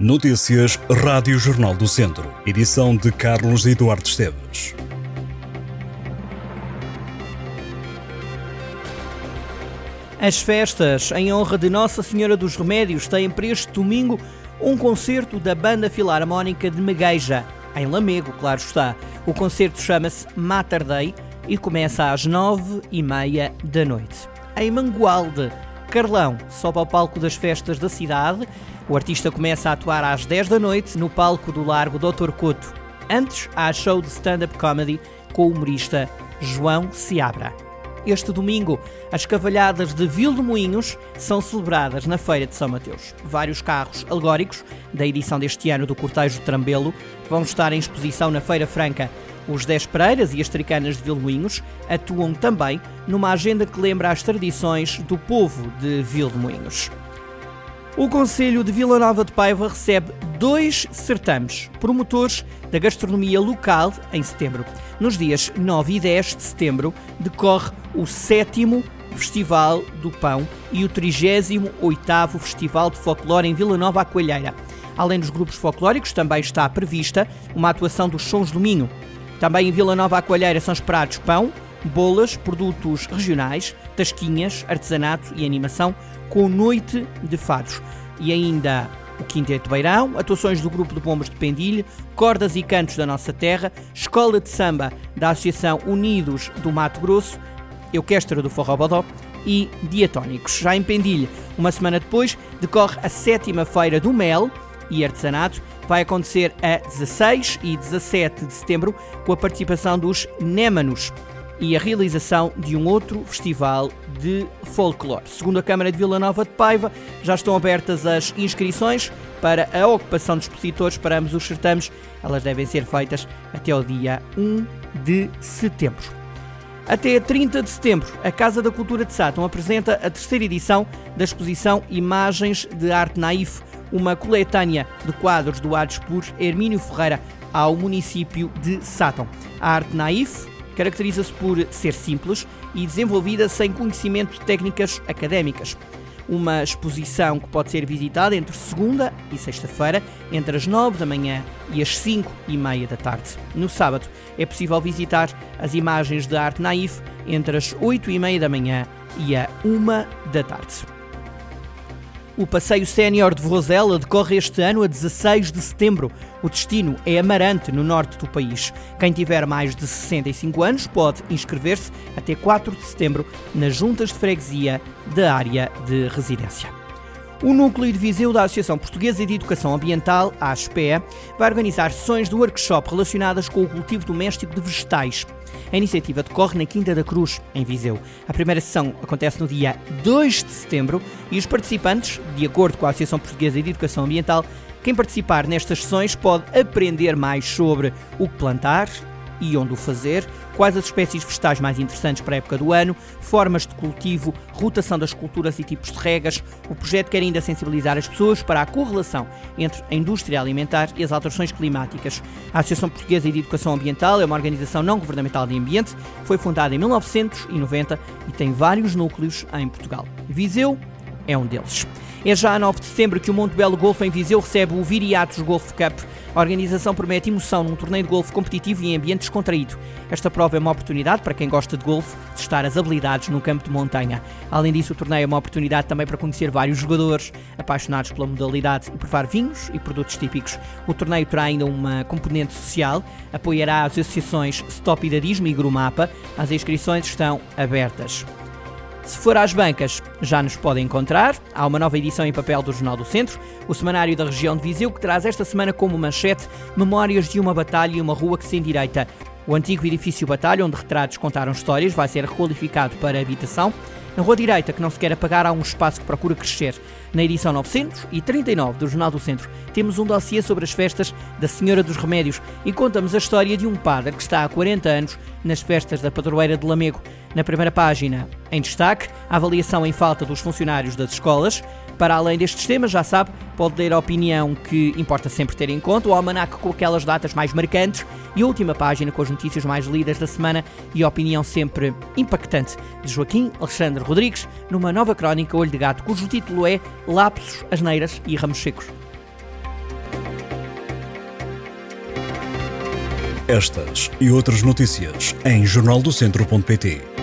Notícias Rádio Jornal do Centro. Edição de Carlos Eduardo Esteves. As festas em honra de Nossa Senhora dos Remédios têm para este domingo um concerto da Banda Filarmónica de Megueja, em Lamego, claro está. O concerto chama-se Mater Day e começa às nove e meia da noite. Em Mangualde, Carlão sobe ao palco das festas da cidade. O artista começa a atuar às 10 da noite no palco do Largo Dr. Couto. Antes, há show de stand-up comedy com o humorista João Seabra. Este domingo, as cavalhadas de Moinhos são celebradas na Feira de São Mateus. Vários carros alegóricos da edição deste ano do Cortejo Trambelo vão estar em exposição na Feira Franca. Os Dez Pereiras e as Tricanas de Vilmoinhos atuam também numa agenda que lembra as tradições do povo de Vilmoinhos. O Conselho de Vila Nova de Paiva recebe dois certames promotores da gastronomia local em setembro. Nos dias 9 e 10 de setembro decorre o sétimo Festival do Pão e o 38º Festival de Folclore em Vila Nova Coelheira. Além dos grupos folclóricos, também está prevista uma atuação dos Sons do Minho. Também em Vila Nova à Coelheira são esperados pão, bolas, produtos regionais, tasquinhas, artesanato e animação, com noite de fados. E ainda o Quinteto Beirão, atuações do Grupo de Bombas de Pendilho, Cordas e Cantos da Nossa Terra, Escola de Samba da Associação Unidos do Mato Grosso, Euquestra do Forrobodó e Diatónicos. Já em Pendilho, uma semana depois, decorre a sétima Feira do Mel e Artesanato, vai acontecer a 16 e 17 de setembro com a participação dos Némanos e a realização de um outro festival de folclore. Segundo a Câmara de Vila Nova de Paiva, já estão abertas as inscrições para a ocupação de expositores para ambos os certames. Elas devem ser feitas até o dia 1 de setembro. Até 30 de setembro, a Casa da Cultura de Sátão apresenta a terceira edição da exposição Imagens de Arte Naif, uma coletânea de quadros doados por Hermínio Ferreira ao município de Sátão. A arte naif caracteriza-se por ser simples e desenvolvida sem conhecimento de técnicas académicas. Uma exposição que pode ser visitada entre segunda e sexta-feira, entre as 9 da manhã e as 5 e meia da tarde. No sábado é possível visitar as imagens de arte naif entre as 8 e meia da manhã e a 1 da tarde. O passeio sénior de Vozela decorre este ano a 16 de setembro. O destino é Amarante, no norte do país. Quem tiver mais de 65 anos pode inscrever-se até 4 de setembro nas juntas de freguesia da área de residência. O Núcleo de Viseu da Associação Portuguesa de Educação Ambiental, a ASPE, vai organizar sessões de workshop relacionadas com o cultivo doméstico de vegetais. A iniciativa decorre na Quinta da Cruz, em Viseu. A primeira sessão acontece no dia 2 de setembro e os participantes, de acordo com a Associação Portuguesa de Educação Ambiental, quem participar nestas sessões pode aprender mais sobre o que plantar, e onde o fazer, quais as espécies vegetais mais interessantes para a época do ano, formas de cultivo, rotação das culturas e tipos de regas. O projeto quer ainda sensibilizar as pessoas para a correlação entre a indústria alimentar e as alterações climáticas. A Associação Portuguesa de Educação Ambiental é uma organização não governamental de ambiente, foi fundada em 1990 e tem vários núcleos em Portugal. Viseu é um deles. É já a 9 de setembro que o Monte Belo Golf em Viseu recebe o Viriatos Golf Cup. A organização promete emoção num torneio de golfe competitivo e em ambiente descontraído. Esta prova é uma oportunidade para quem gosta de golfe testar as habilidades no campo de montanha. Além disso, o torneio é uma oportunidade também para conhecer vários jogadores apaixonados pela modalidade e provar vinhos e produtos típicos. O torneio terá ainda uma componente social, apoiará as associações Stop Idadismo e Grumapa. As inscrições estão abertas. Se for às bancas, já nos pode encontrar. Há uma nova edição em papel do Jornal do Centro, o semanário da região de Viseu, que traz esta semana como manchete Memórias de uma batalha e uma rua que se endireita. O antigo edifício Batalha, onde retratos contaram histórias, vai ser requalificado para habitação. Na Rua Direita, que não se quer apagar, há um espaço que procura crescer. Na edição 939 do Jornal do Centro, temos um dossiê sobre as festas da Senhora dos Remédios e contamos a história de um padre que está há 40 anos nas festas da padroeira de Lamego. Na primeira página, em destaque, a avaliação em falta dos funcionários das escolas. Para além destes temas, já sabe, pode ler a opinião que importa sempre ter em conta, o almanac com aquelas datas mais marcantes e a última página com as notícias mais lidas da semana e a opinião sempre impactante de Joaquim Alexandre Rodrigues numa nova crónica Olho de Gato, cujo título é Lapsos, Asneiras e Ramos Secos. Estas e outras notícias em jornaldocentro.pt